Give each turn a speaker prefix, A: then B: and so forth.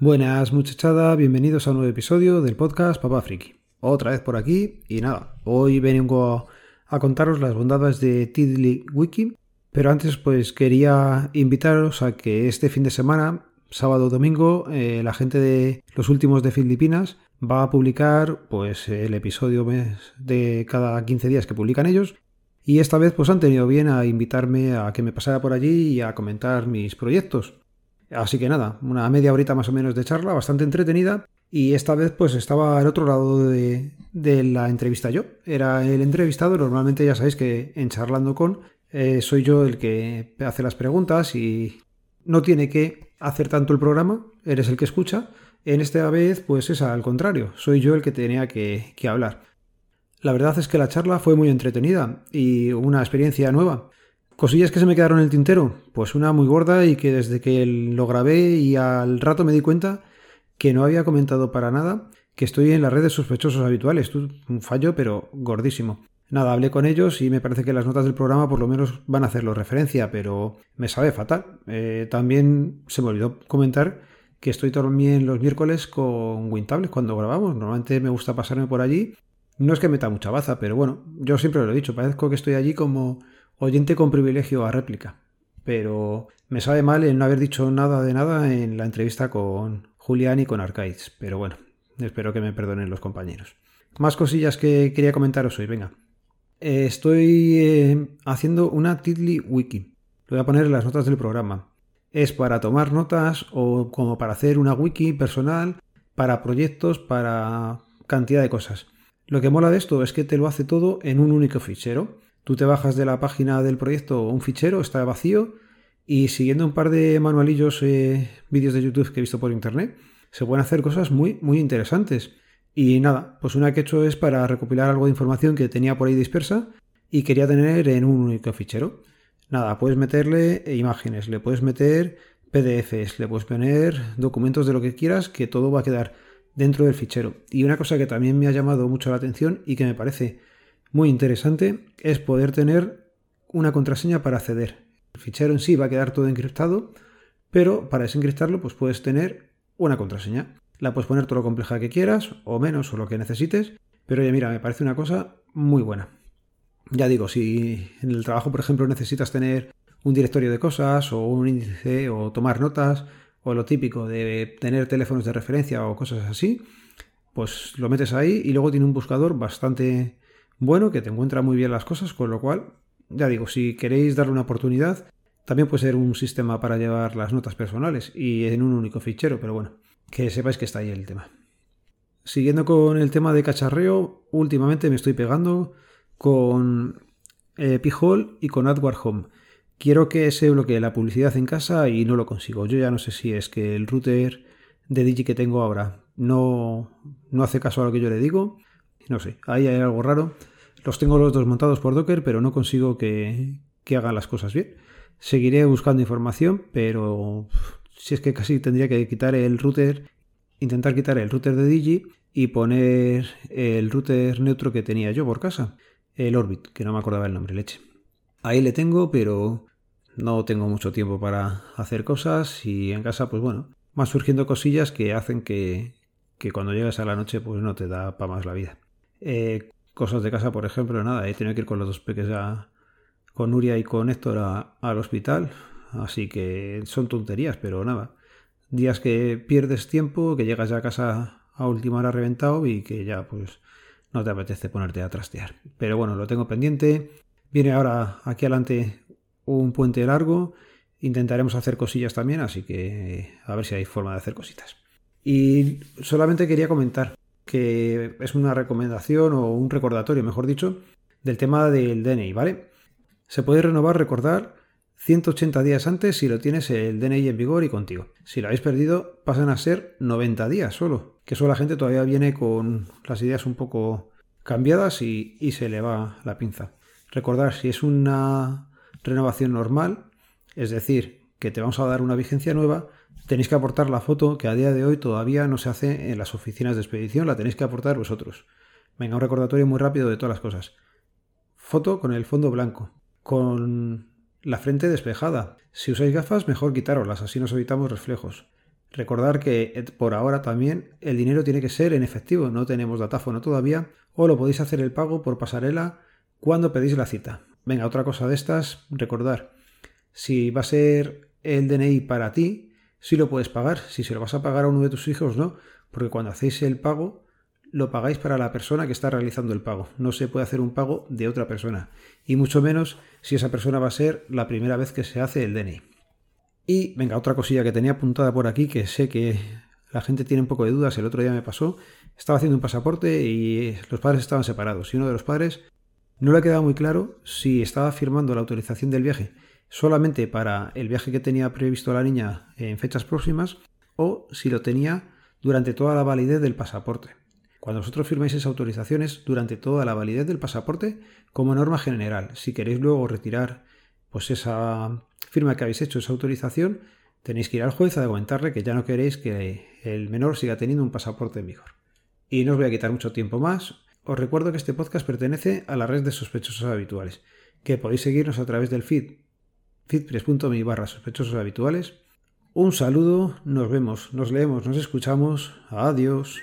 A: Buenas muchachada, bienvenidos a un nuevo episodio del podcast Papá Friki. Otra vez por aquí y nada, hoy vengo a, contaros las bondades de Tidly Wiki, pero antes pues quería invitaros a que este fin de semana, sábado domingo, eh, la gente de los últimos de Filipinas va a publicar pues el episodio de cada 15 días que publican ellos y esta vez pues han tenido bien a invitarme a que me pasara por allí y a comentar mis proyectos. Así que nada, una media horita más o menos de charla, bastante entretenida. Y esta vez pues estaba al otro lado de, la entrevista yo. Era el entrevistado, normalmente ya sabéis que en charlando con eh, soy yo el que hace las preguntas y no tiene que hacer tanto el programa, eres el que escucha. En esta vez pues es al contrario, soy yo el que tenía que hablar. La verdad es que la charla fue muy entretenida y una experiencia nueva. Cosillas que se me quedaron en el tintero, pues una muy gorda y que desde que lo grabé y al rato me di cuenta que no había comentado para nada que estoy en la red de sospechosos habituales. Un fallo, pero gordísimo. Nada, hablé con ellos y me parece que las notas del programa por lo menos van a hacerlo referencia, pero me sabe fatal. Eh, también se me olvidó comentar que estoy también los miércoles con Wintable cuando grabamos. Normalmente me gusta pasarme por allí no es que meta mucha baza, pero bueno, yo siempre lo he dicho, parezco que estoy allí como oyente con privilegio a réplica. Pero me sabe mal el no haber dicho nada de nada en la entrevista con Julián y con Arcaids. Pero bueno, espero que me perdonen los compañeros. Más cosillas que quería comentaros hoy, venga. Eh, estoy eh, haciendo una Tidly Wiki. Lo voy a poner en las notas del programa. Es para tomar notas o como para hacer una wiki personal, para proyectos, para cantidad de cosas. Lo que mola de esto es que te lo hace todo en un único fichero. Tú te bajas de la página del proyecto un fichero, está vacío, y siguiendo un par de manualillos, eh, vídeos de YouTube que he visto por internet, se pueden hacer cosas muy, muy interesantes. Y nada, pues una que he hecho es para recopilar algo de información que tenía por ahí dispersa y quería tener en un único fichero. Nada, puedes meterle imágenes, le puedes meter PDFs, le puedes poner documentos de lo que quieras, que todo va a quedar dentro del fichero. Y una cosa que también me ha llamado mucho la atención y que me parece muy interesante es poder tener una contraseña para acceder. El fichero en sí va a quedar todo encriptado, pero para desencriptarlo pues puedes tener una contraseña. La puedes poner todo lo compleja que quieras, o menos, o lo que necesites, pero oye, mira, me parece una cosa muy buena. Ya digo, si en el trabajo, por ejemplo, necesitas tener un directorio de cosas, o un índice, o tomar notas, o lo típico de tener teléfonos de referencia o cosas así, pues lo metes ahí y luego tiene un buscador bastante bueno que te encuentra muy bien las cosas, con lo cual, ya digo, si queréis darle una oportunidad, también puede ser un sistema para llevar las notas personales y en un único fichero, pero bueno, que sepáis que está ahí el tema. Siguiendo con el tema de cacharreo, últimamente me estoy pegando con eh, Pijol y con AdWord Home. Quiero que se bloquee la publicidad en casa y no lo consigo. Yo ya no sé si es que el router de Digi que tengo ahora no, no hace caso a lo que yo le digo. No sé, ahí hay algo raro. Los tengo los dos montados por Docker, pero no consigo que, que hagan las cosas bien. Seguiré buscando información, pero si es que casi tendría que quitar el router, intentar quitar el router de Digi y poner el router neutro que tenía yo por casa, el Orbit, que no me acordaba el nombre, leche. Ahí le tengo, pero no tengo mucho tiempo para hacer cosas y en casa, pues bueno, más surgiendo cosillas que hacen que, cuando llegas a la noche, pues no te da para más la vida. Eh, cosas de casa, por ejemplo, nada, he tenido que ir con los dos peques con Nuria y con Héctor al hospital, así que son tonterías, pero nada. Días que pierdes tiempo, que llegas ya a casa a última hora reventado y que ya pues no te apetece ponerte a trastear. Pero bueno, lo tengo pendiente. Viene ahora aquí adelante un puente largo. Intentaremos hacer cosillas también, así que a ver si hay forma de hacer cositas. Y solamente quería comentar que es una recomendación o un recordatorio, mejor dicho, del tema del DNI, ¿vale? Se puede renovar, recordar, 180 días antes si lo tienes el DNI en vigor y contigo. Si lo habéis perdido, pasan a ser 90 días solo. Que eso la gente todavía viene con las ideas un poco cambiadas y, y se le va la pinza. Recordar, si es una renovación normal, es decir, que te vamos a dar una vigencia nueva, tenéis que aportar la foto que a día de hoy todavía no se hace en las oficinas de expedición, la tenéis que aportar vosotros. Venga, un recordatorio muy rápido de todas las cosas. Foto con el fondo blanco, con la frente despejada. Si usáis gafas, mejor quitároslas, así nos evitamos reflejos. Recordar que eh, por ahora también el dinero tiene que ser en efectivo, no tenemos datáfono todavía, o lo podéis hacer el pago por pasarela cuando pedís la cita. Venga, otra cosa de estas, recordar, si va a ser el DNI para ti, sí lo puedes pagar, si se lo vas a pagar a uno de tus hijos, no, porque cuando hacéis el pago, lo pagáis para la persona que está realizando el pago. No se puede hacer un pago de otra persona. Y mucho menos si esa persona va a ser la primera vez que se hace el DNI. Y venga, otra cosilla que tenía apuntada por aquí, que sé que la gente tiene un poco de dudas, el otro día me pasó, estaba haciendo un pasaporte y los padres estaban separados y uno de los padres no le quedaba muy claro si estaba firmando la autorización del viaje solamente para el viaje que tenía previsto la niña en fechas próximas o si lo tenía durante toda la validez del pasaporte. Cuando vosotros firmáis esas autorizaciones durante toda la validez del pasaporte como norma general, si queréis luego retirar pues esa firma que habéis hecho, esa autorización, tenéis que ir al juez a comentarle que ya no queréis que el menor siga teniendo un pasaporte vigor. Y no os voy a quitar mucho tiempo más. Os recuerdo que este podcast pertenece a la red de sospechosos habituales, que podéis seguirnos a través del feed, feedpress.me barra sospechosos habituales. Un saludo, nos vemos, nos leemos, nos escuchamos. Adiós.